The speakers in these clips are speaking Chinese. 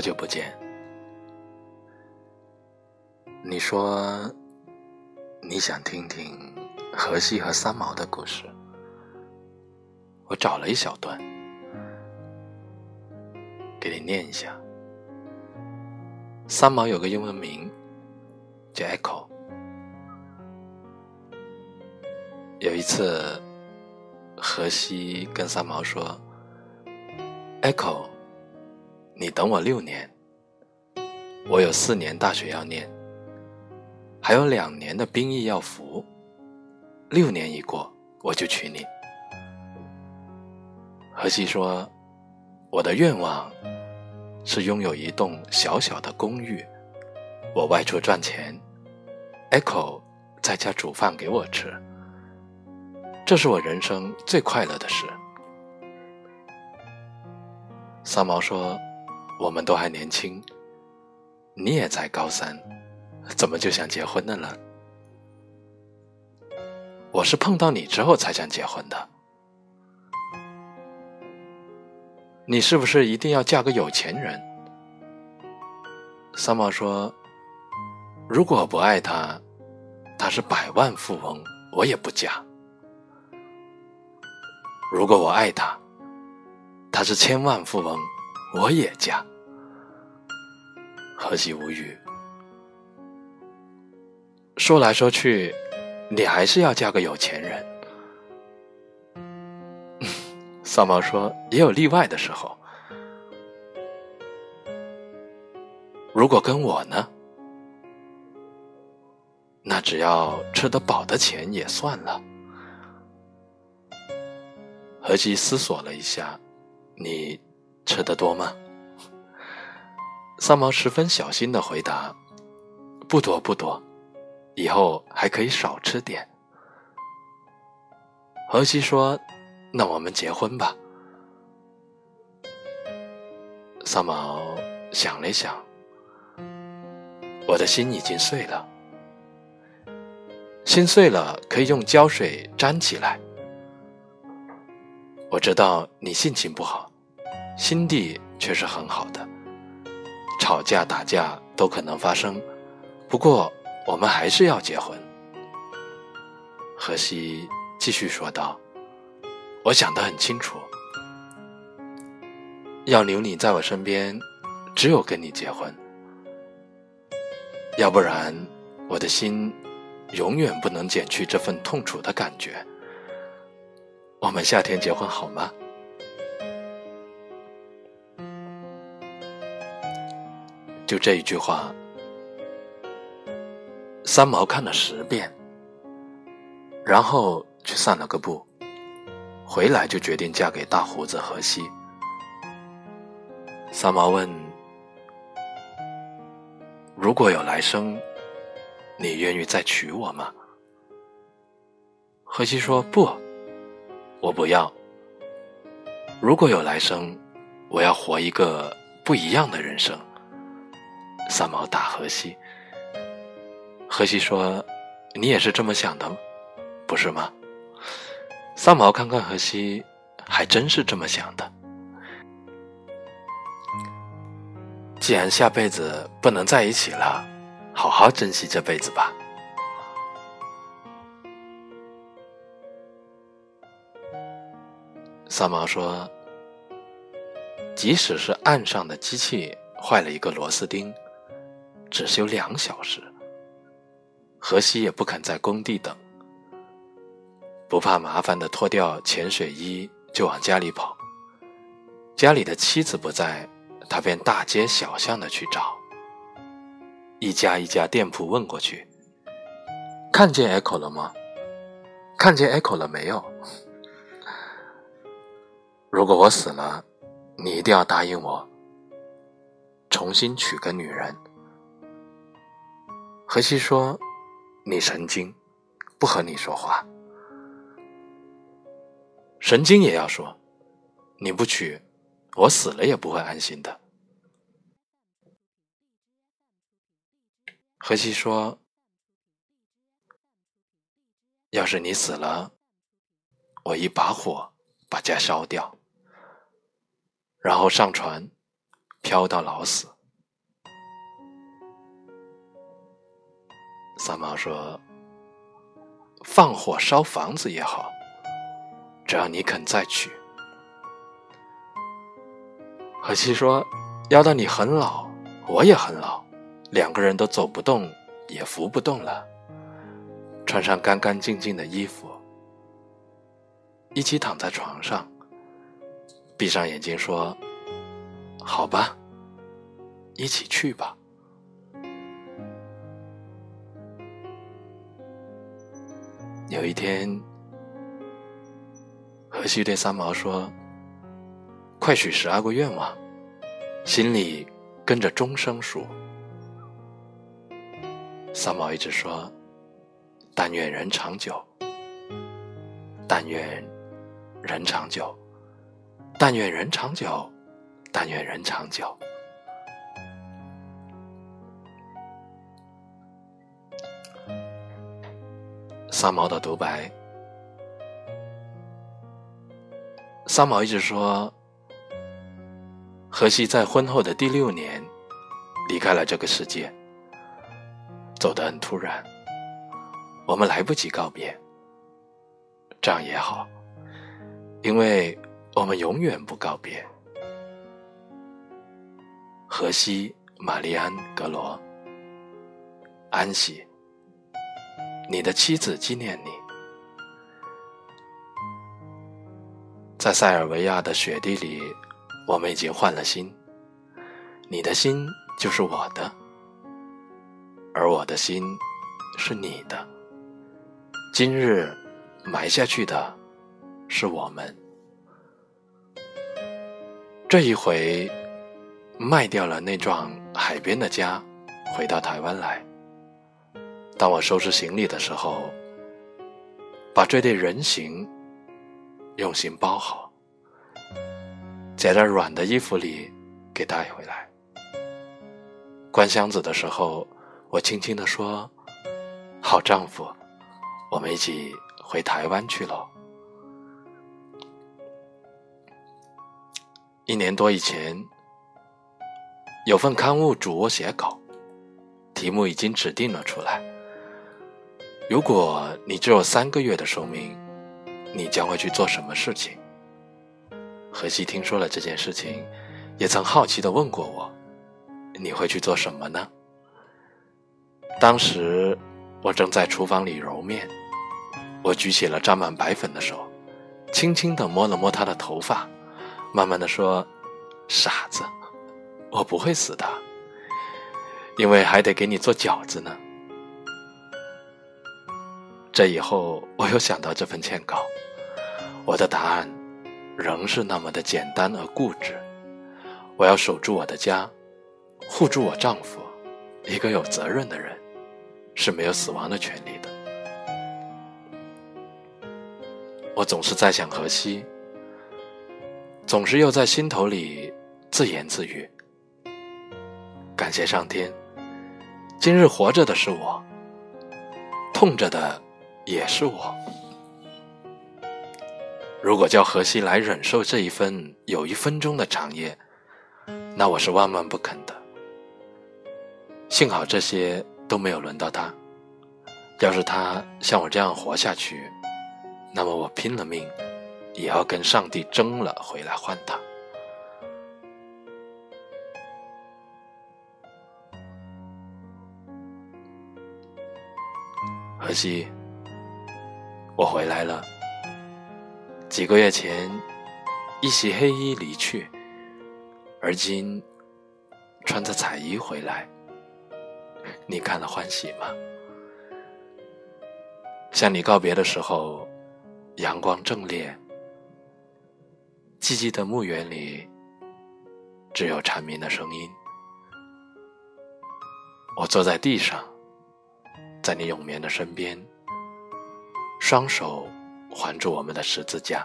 好久不见。你说你想听听荷西和三毛的故事，我找了一小段，给你念一下。三毛有个英文名叫 Echo。有一次，荷西跟三毛说：“Echo，你等我六年，我有四年大学要念，还有两年的兵役要服，六年一过，我就娶你。”荷西说：“我的愿望是拥有一栋小小的公寓，我外出赚钱，Echo 在家煮饭给我吃。”这是我人生最快乐的事。三毛说：“我们都还年轻，你也才高三，怎么就想结婚的呢？”我是碰到你之后才想结婚的。你是不是一定要嫁个有钱人？三毛说：“如果不爱他，他是百万富翁，我也不嫁。”如果我爱他，他是千万富翁，我也嫁。何西无语，说来说去，你还是要嫁个有钱人。三毛说：“也有例外的时候。如果跟我呢，那只要吃得饱的钱也算了。”何西思索了一下：“你吃的多吗？”三毛十分小心的回答：“不多不多，以后还可以少吃点。”何西说：“那我们结婚吧。”三毛想了想：“我的心已经碎了，心碎了可以用胶水粘起来。”我知道你性情不好，心地却是很好的。吵架打架都可能发生，不过我们还是要结婚。荷西继续说道：“我想得很清楚，要留你在我身边，只有跟你结婚，要不然我的心永远不能减去这份痛楚的感觉。”我们夏天结婚好吗？就这一句话，三毛看了十遍，然后去散了个步，回来就决定嫁给大胡子荷西。三毛问：“如果有来生，你愿意再娶我吗？”荷西说：“不。”我不要。如果有来生，我要活一个不一样的人生。三毛打荷西，荷西说：“你也是这么想的，不是吗？”三毛看看荷西，还真是这么想的。既然下辈子不能在一起了，好好珍惜这辈子吧。三毛说：“即使是岸上的机器坏了一个螺丝钉，只休两小时，荷西也不肯在工地等，不怕麻烦的脱掉潜水衣就往家里跑。家里的妻子不在，他便大街小巷的去找，一家一家店铺问过去，看见 Echo 了吗？看见 Echo 了没有？”如果我死了，你一定要答应我，重新娶个女人。荷西说：“你神经，不和你说话。神经也要说，你不娶，我死了也不会安心的。”荷西说：“要是你死了，我一把火把家烧掉。”然后上船，漂到老死。三毛说：“放火烧房子也好，只要你肯再娶。”何西说：“要到你很老，我也很老，两个人都走不动，也扶不动了，穿上干干净净的衣服，一起躺在床上，闭上眼睛说：‘好吧，一起去吧。’”有一天，何西对三毛说：“快许十二个愿望，心里跟着钟声数。”三毛一直说：“但愿人长久，但愿人长久，但愿人长久，但愿人长久。”三毛的独白。三毛一直说，荷西在婚后的第六年离开了这个世界，走得很突然，我们来不及告别。这样也好，因为我们永远不告别。荷西·玛丽安·格罗，安息。你的妻子纪念你，在塞尔维亚的雪地里，我们已经换了心。你的心就是我的，而我的心是你的。今日埋下去的是我们。这一回，卖掉了那幢海边的家，回到台湾来。当我收拾行李的时候，把这对人形用心包好，夹在软的衣服里给带回来。关箱子的时候，我轻轻地说：“好丈夫，我们一起回台湾去喽。”一年多以前，有份刊物主我写稿，题目已经指定了出来。如果你只有三个月的寿命，你将会去做什么事情？荷西听说了这件事情，也曾好奇地问过我：“你会去做什么呢？”当时我正在厨房里揉面，我举起了沾满白粉的手，轻轻地摸了摸他的头发，慢慢地说：“傻子，我不会死的，因为还得给你做饺子呢。”这以后，我又想到这份欠稿，我的答案仍是那么的简单而固执。我要守住我的家，护住我丈夫，一个有责任的人是没有死亡的权利的。我总是在想荷西，总是又在心头里自言自语：感谢上天，今日活着的是我，痛着的。也是我。如果叫荷西来忍受这一份有一分钟的长夜，那我是万万不肯的。幸好这些都没有轮到他。要是他像我这样活下去，那么我拼了命，也要跟上帝争了回来换他。荷西。我回来了。几个月前，一袭黑衣离去，而今穿着彩衣回来，你看了欢喜吗？向你告别的时候，阳光正烈，寂寂的墓园里只有蝉鸣的声音。我坐在地上，在你永眠的身边。双手环住我们的十字架，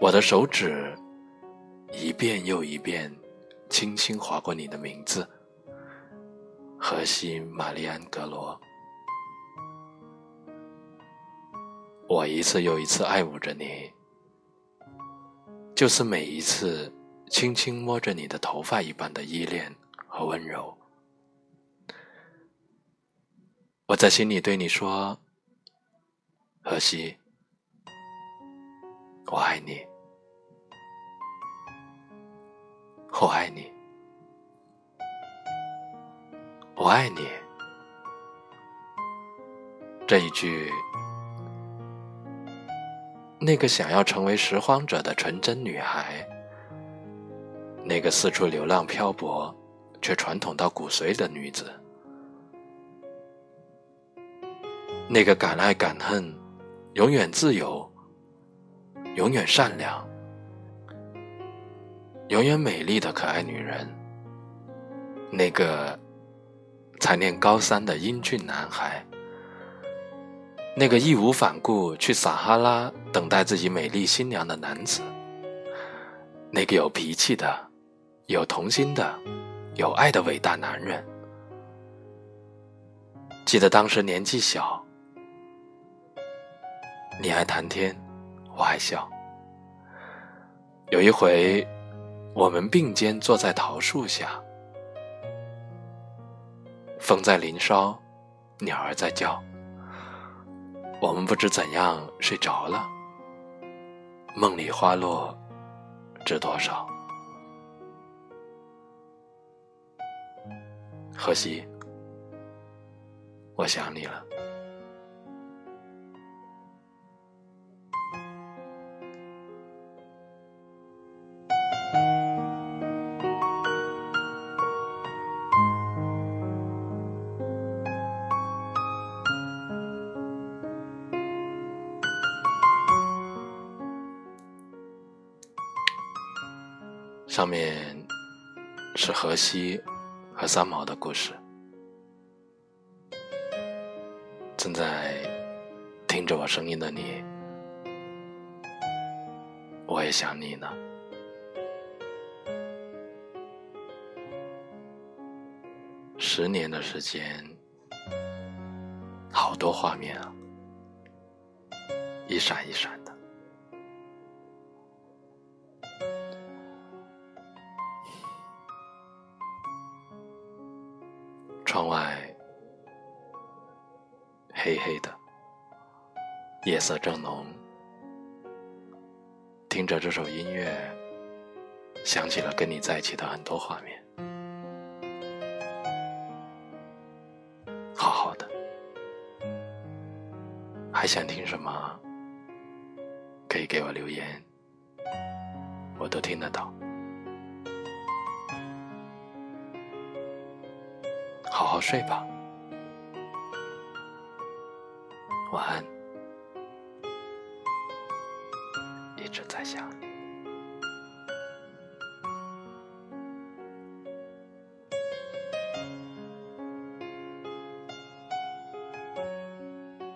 我的手指一遍又一遍轻轻划过你的名字——荷西·玛丽安·格罗。我一次又一次爱慕着你，就是每一次轻轻摸着你的头发一般的依恋和温柔。我在心里对你说：“荷西，我爱你，我爱你，我爱你。”这一句，那个想要成为拾荒者的纯真女孩，那个四处流浪漂泊却传统到骨髓的女子。那个敢爱敢恨、永远自由、永远善良、永远美丽的可爱女人，那个才念高三的英俊男孩，那个义无反顾去撒哈拉等待自己美丽新娘的男子，那个有脾气的、有童心的、有爱的伟大男人。记得当时年纪小。你爱谈天，我爱笑。有一回，我们并肩坐在桃树下，风在林梢，鸟儿在叫。我们不知怎样睡着了，梦里花落知多少。荷西，我想你了。上面是荷西和三毛的故事。正在听着我声音的你，我也想你呢。十年的时间，好多画面啊，一闪一闪窗外黑黑的，夜色正浓。听着这首音乐，想起了跟你在一起的很多画面。好好的，还想听什么？可以给我留言，我都听得到。好好睡吧，晚安，